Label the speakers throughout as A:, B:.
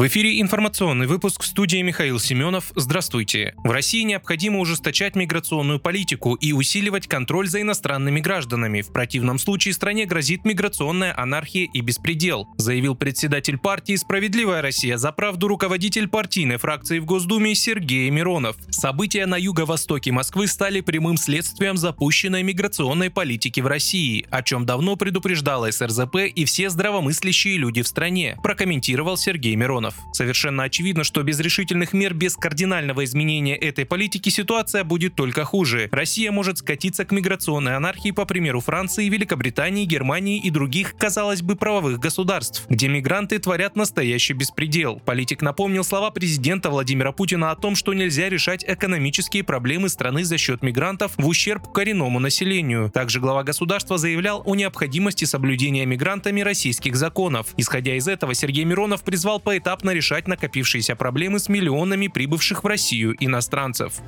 A: В эфире информационный выпуск в студии Михаил Семенов. Здравствуйте. В России необходимо ужесточать миграционную политику и усиливать контроль за иностранными гражданами. В противном случае стране грозит миграционная анархия и беспредел, заявил председатель партии «Справедливая Россия за правду» руководитель партийной фракции в Госдуме Сергей Миронов. События на юго-востоке Москвы стали прямым следствием запущенной миграционной политики в России, о чем давно предупреждала СРЗП и все здравомыслящие люди в стране, прокомментировал Сергей Миронов миллионов. Совершенно очевидно, что без решительных мер, без кардинального изменения этой политики ситуация будет только хуже. Россия может скатиться к миграционной анархии по примеру Франции, Великобритании, Германии и других, казалось бы, правовых государств, где мигранты творят настоящий беспредел. Политик напомнил слова президента Владимира Путина о том, что нельзя решать экономические проблемы страны за счет мигрантов в ущерб коренному населению. Также глава государства заявлял о необходимости соблюдения мигрантами российских законов. Исходя из этого, Сергей Миронов призвал поэтапно поэтапно решать накопившиеся проблемы с миллионами прибывших в Россию иностранцев.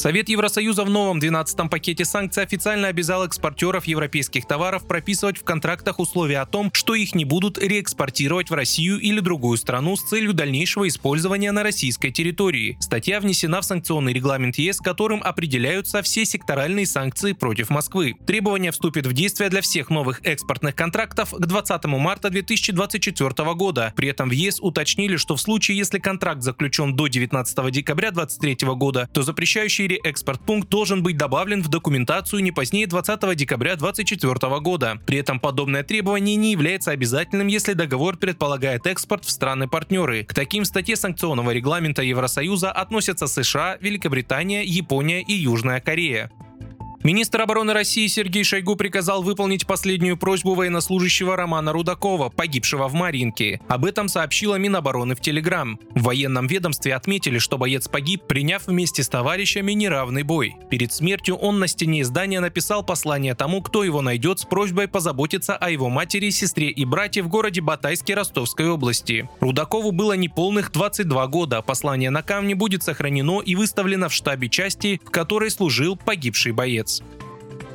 A: Совет Евросоюза в новом 12-м пакете санкций официально обязал экспортеров европейских товаров прописывать в контрактах условия о том, что их не будут реэкспортировать в Россию или другую страну с целью дальнейшего использования на российской территории. Статья внесена в санкционный регламент ЕС, которым определяются все секторальные санкции против Москвы. Требование вступит в действие для всех новых экспортных контрактов к 20 марта 2024 года. При этом в ЕС уточнили, что в случае, если контракт заключен до 19 декабря 2023 года, то запрещающий мире экспорт-пункт должен быть добавлен в документацию не позднее 20 декабря 2024 года. При этом подобное требование не является обязательным, если договор предполагает экспорт в страны-партнеры. К таким статье санкционного регламента Евросоюза относятся США, Великобритания, Япония и Южная Корея. Министр обороны России Сергей Шойгу приказал выполнить последнюю просьбу военнослужащего Романа Рудакова, погибшего в Маринке. Об этом сообщила Минобороны в Телеграм. В военном ведомстве отметили, что боец погиб, приняв вместе с товарищами неравный бой. Перед смертью он на стене здания написал послание тому, кто его найдет, с просьбой позаботиться о его матери, сестре и брате в городе Батайске Ростовской области. Рудакову было неполных 22 года. Послание на камне будет сохранено и выставлено в штабе части, в которой служил погибший боец. Sports.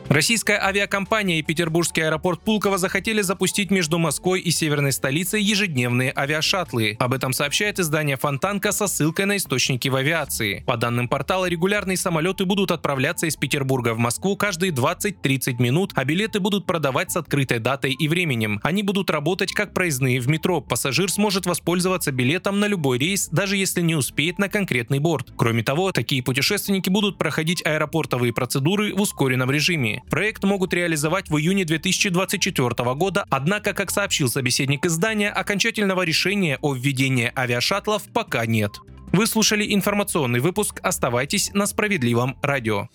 A: Российская авиакомпания и Петербургский аэропорт Пулково захотели запустить между Москвой и северной столицей ежедневные авиашаттлы. Об этом сообщает издание Фонтанка со ссылкой на источники в авиации. По данным портала, регулярные самолеты будут отправляться из Петербурга в Москву каждые 20-30 минут, а билеты будут продавать с открытой датой и временем. Они будут работать как проездные в метро. Пассажир сможет воспользоваться билетом на любой рейс, даже если не успеет на конкретный борт. Кроме того, такие путешественники будут проходить аэропортовые процедуры в ускоренном режиме. Проект могут реализовать в июне 2024 года, однако, как сообщил собеседник издания, окончательного решения о введении авиашаттлов пока нет. Вы слушали информационный выпуск. Оставайтесь на справедливом радио.